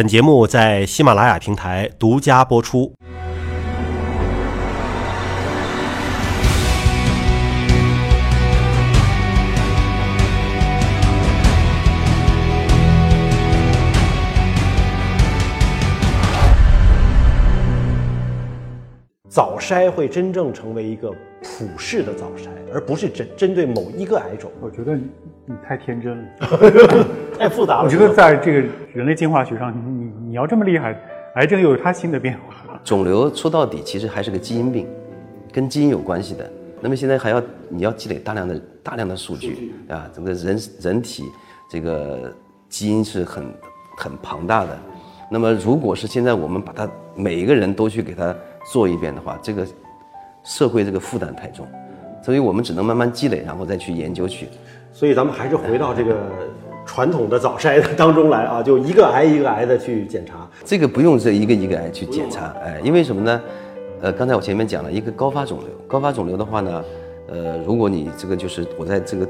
本节目在喜马拉雅平台独家播出。早筛会真正成为一个普世的早筛，而不是针针对某一个癌种。我觉得你你太天真了，太复杂了。我觉得在这个人类进化学上，你你你要这么厉害，癌症又有它新的变化。肿瘤说到底其实还是个基因病，跟基因有关系的。那么现在还要你要积累大量的大量的数据啊，整个人人体这个基因是很很庞大的。那么如果是现在我们把它每一个人都去给它做一遍的话，这个社会这个负担太重，所以我们只能慢慢积累，然后再去研究去。所以咱们还是回到这个传统的早筛当中来啊，就一个癌一个癌的去检查。这个不用这一个一个癌去检查，哎，因为什么呢？呃，刚才我前面讲了一个高发肿瘤，高发肿瘤的话呢，呃，如果你这个就是我在这个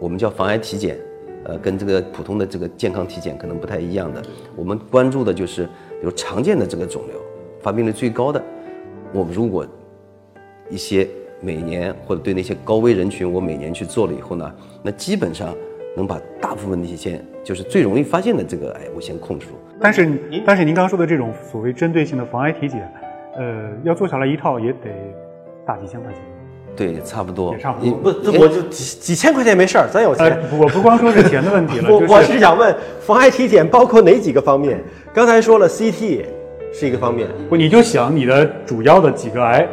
我们叫防癌体检，呃，跟这个普通的这个健康体检可能不太一样的，我们关注的就是比如常见的这个肿瘤，发病率最高的。我们如果一些每年或者对那些高危人群，我每年去做了以后呢，那基本上能把大部分的一些就是最容易发现的这个癌，我先控制住。但是您但是您刚刚说的这种所谓针对性的防癌体检，呃，要做下来一套也得大几千块钱。对，差不多，也差不多不，我就几几千块钱没事儿，咱有呃钱。，我不光说是钱的问题了，我我是想问，防癌体检包括哪几个方面？刚才说了 CT 是一个方面，不，你就想你的主要的几个癌，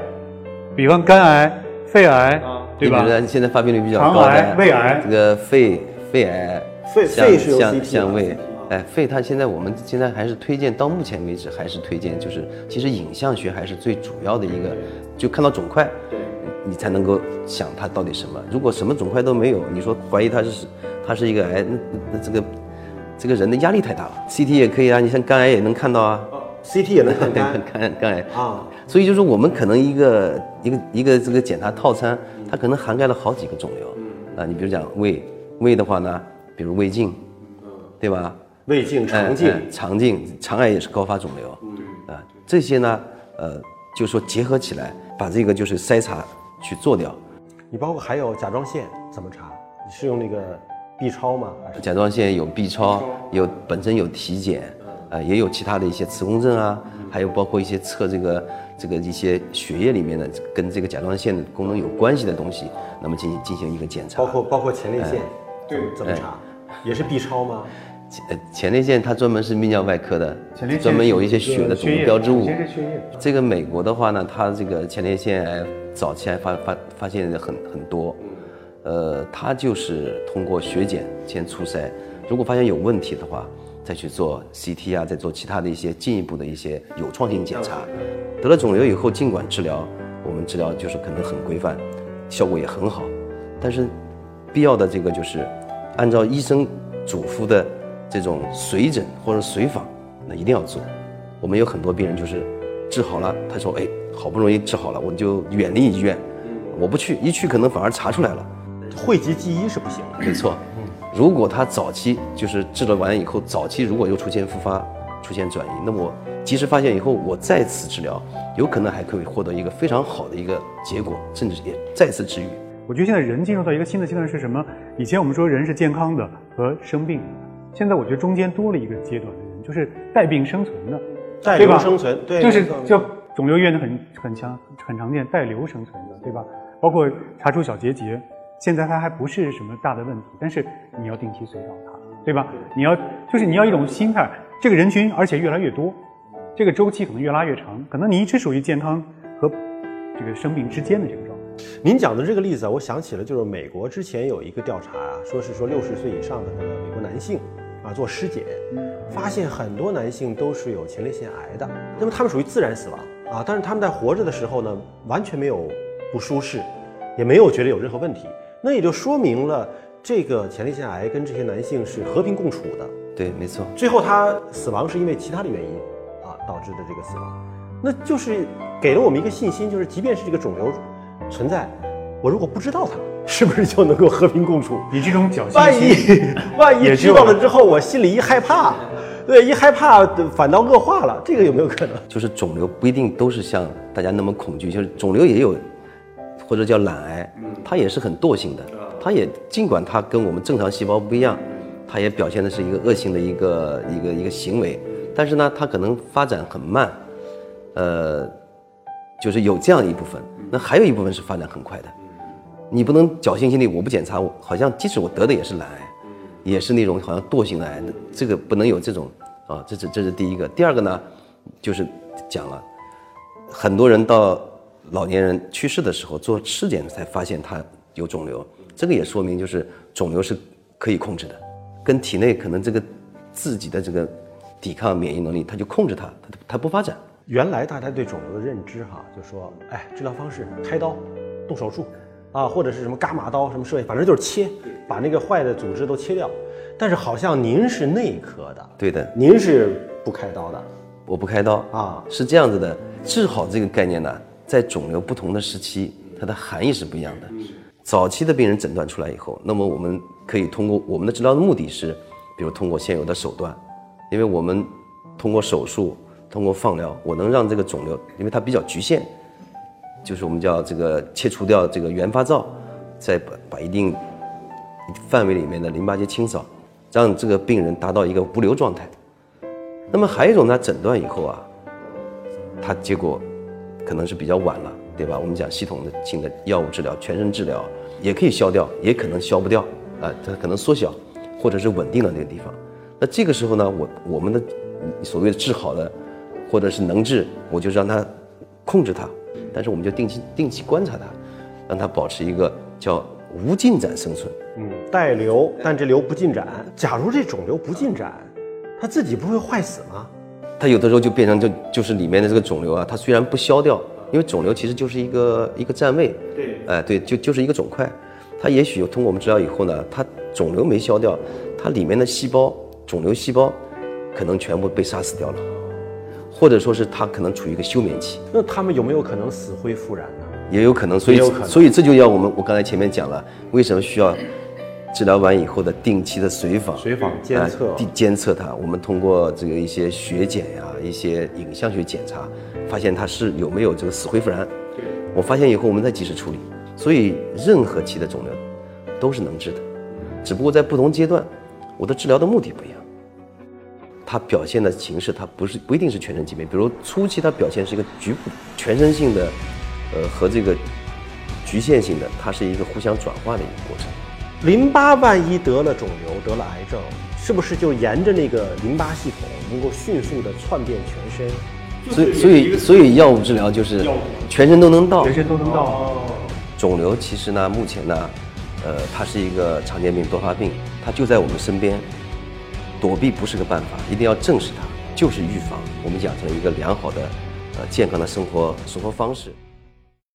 比方肝癌、肺癌，对吧你比？如说现在发病率比较肠高癌的胃癌这个肺肺癌，肺像肺是有像 CT 的像胃，哎，肺它现在我们现在还是推荐，到目前为止还是推荐，就是其实影像学还是最主要的一个，就看到肿块，你才能够想它到底什么。如果什么肿块都没有，你说怀疑它是它是一个癌，那那那这个这个人的压力太大了。CT 也可以啊，你像肝癌也能看到啊。CT 也能看对肝肝肝癌啊。所以就是我们可能一个一个一个这个检查套餐，它可能涵盖了好几个肿瘤。啊，你比如讲胃，胃的话呢，比如胃镜，对吧？胃镜、肠镜肠镜、肠癌也是高发肿瘤。嗯啊，这些呢，呃，就说结合起来，把这个就是筛查去做掉。你包括还有甲状腺怎么查？你是用那个 B 超吗？还是甲状腺有 B 超，有本身有体检，呃，也有其他的一些磁共振啊，还有包括一些测这个这个一些血液里面的跟这个甲状腺的功能有关系的东西，那么进行进行一个检查。包括包括前列腺，对怎么查？也是 B 超吗？呃前列腺它专门是泌尿外科的前列腺，专门有一些血的肿瘤标志物。这个美国的话呢，它这个前列腺癌早期还发发发现的很很多，呃，它就是通过血检先初筛，如果发现有问题的话，再去做 CT 啊，再做其他的一些进一步的一些有创性检查。得了肿瘤以后，尽管治疗，我们治疗就是可能很规范，效果也很好，但是必要的这个就是按照医生嘱咐的这种随诊或者随访，那一定要做。我们有很多病人就是治好了，他说：“哎，好不容易治好了，我就远离医院，我不去，一去可能反而查出来了。讳疾忌医是不行的。没错，如果他早期就是治了完以后，早期如果又出现复发、出现转移，那么我及时发现以后，我再次治疗，有可能还可以获得一个非常好的一个结果，甚至也再次治愈。我觉得现在人进入到一个新的阶段是什么？以前我们说人是健康的和生病的，现在我觉得中间多了一个阶段的人，就是带病生存的，带对吧生存，对，就是就肿瘤医院很很强很常见带瘤生存的，对吧？包括查出小结节，现在它还不是什么大的问题，但是你要定期随访它，对吧？你要就是你要一种心态，这个人群而且越来越多，这个周期可能越拉越长，可能你一直属于健康和这个生病之间的这个状态。您讲的这个例子啊，我想起了就是美国之前有一个调查啊，说是说六十岁以上的那个美国男性啊做尸检，发现很多男性都是有前列腺癌的，那么他们属于自然死亡啊，但是他们在活着的时候呢，完全没有不舒适，也没有觉得有任何问题，那也就说明了这个前列腺癌跟这些男性是和平共处的。对，没错。最后他死亡是因为其他的原因啊导致的这个死亡，那就是给了我们一个信心，就是即便是这个肿瘤存在，我如果不知道它，是不是就能够和平共处？你这种侥幸万一，万一知道了之后，我心里一害怕，对，一害怕反倒恶化了，这个有没有可能？就是肿瘤不一定都是像大家那么恐惧，就是肿瘤也有，或者叫懒癌，它也是很惰性的，它也尽管它跟我们正常细胞不一样，它也表现的是一个恶性的一个一个一个行为，但是呢，它可能发展很慢，呃，就是有这样一部分，那还有一部分是发展很快的，你不能侥幸心理，我不检查，我好像即使我得的也是懒癌。也是那种好像惰性的癌，这个不能有这种啊，这是这是第一个。第二个呢，就是讲了，很多人到老年人去世的时候做尸检才发现他有肿瘤，这个也说明就是肿瘤是可以控制的，跟体内可能这个自己的这个抵抗免疫能力，他就控制它，它它不发展。原来大家对肿瘤的认知哈，就说哎，治疗方式开刀、动手术。啊，或者是什么伽马刀，什么射，反正就是切，把那个坏的组织都切掉。但是好像您是内科的，对的，您是不开刀的。我不开刀啊，是这样子的。治好这个概念呢，在肿瘤不同的时期，它的含义是不一样的。早期的病人诊断出来以后，那么我们可以通过我们的治疗的目的是，比如通过现有的手段，因为我们通过手术，通过放疗，我能让这个肿瘤，因为它比较局限。就是我们叫这个切除掉这个原发灶，再把把一定范围里面的淋巴结清扫，让这个病人达到一个无瘤状态。那么还有一种呢，诊断以后啊，它结果可能是比较晚了，对吧？我们讲系统的性的药物治疗、全身治疗也可以消掉，也可能消不掉啊，它可能缩小或者是稳定的那个地方。那这个时候呢，我我们的所谓的治好的或者是能治，我就让它控制它。但是我们就定期定期观察它，让它保持一个叫无进展生存。嗯，带瘤，但这瘤不进展。假如这肿瘤不进展，它自己不会坏死吗？它有的时候就变成就就是里面的这个肿瘤啊，它虽然不消掉，因为肿瘤其实就是一个一个占位。对，哎对，就就是一个肿块，它也许通过我们治疗以后呢，它肿瘤没消掉，它里面的细胞肿瘤细胞可能全部被杀死掉了。或者说是它可能处于一个休眠期，那他们有没有可能死灰复燃呢？也有可能，所以所以这就要我们我刚才前面讲了，为什么需要治疗完以后的定期的随访、随访监测、监测它？我们通过这个一些血检呀、一些影像学检查，发现它是有没有这个死灰复燃。对，我发现以后我们再及时处理。所以任何期的肿瘤都是能治的，只不过在不同阶段，我的治疗的目的不一样。它表现的形式，它不是不一定是全身疾病，比如初期它表现是一个局部全身性的，呃和这个局限性的，它是一个互相转化的一个过程。淋巴万一得了肿瘤，得了癌症，是不是就沿着那个淋巴系统能够迅速的窜遍全身？所以所以所以药物治疗就是全身都能到，全身都能到。肿瘤其实呢，目前呢，呃，它是一个常见病多发病，它就在我们身边。躲避不是个办法，一定要正视它，就是预防。我们养成一个良好的、呃健康的生活生活方式。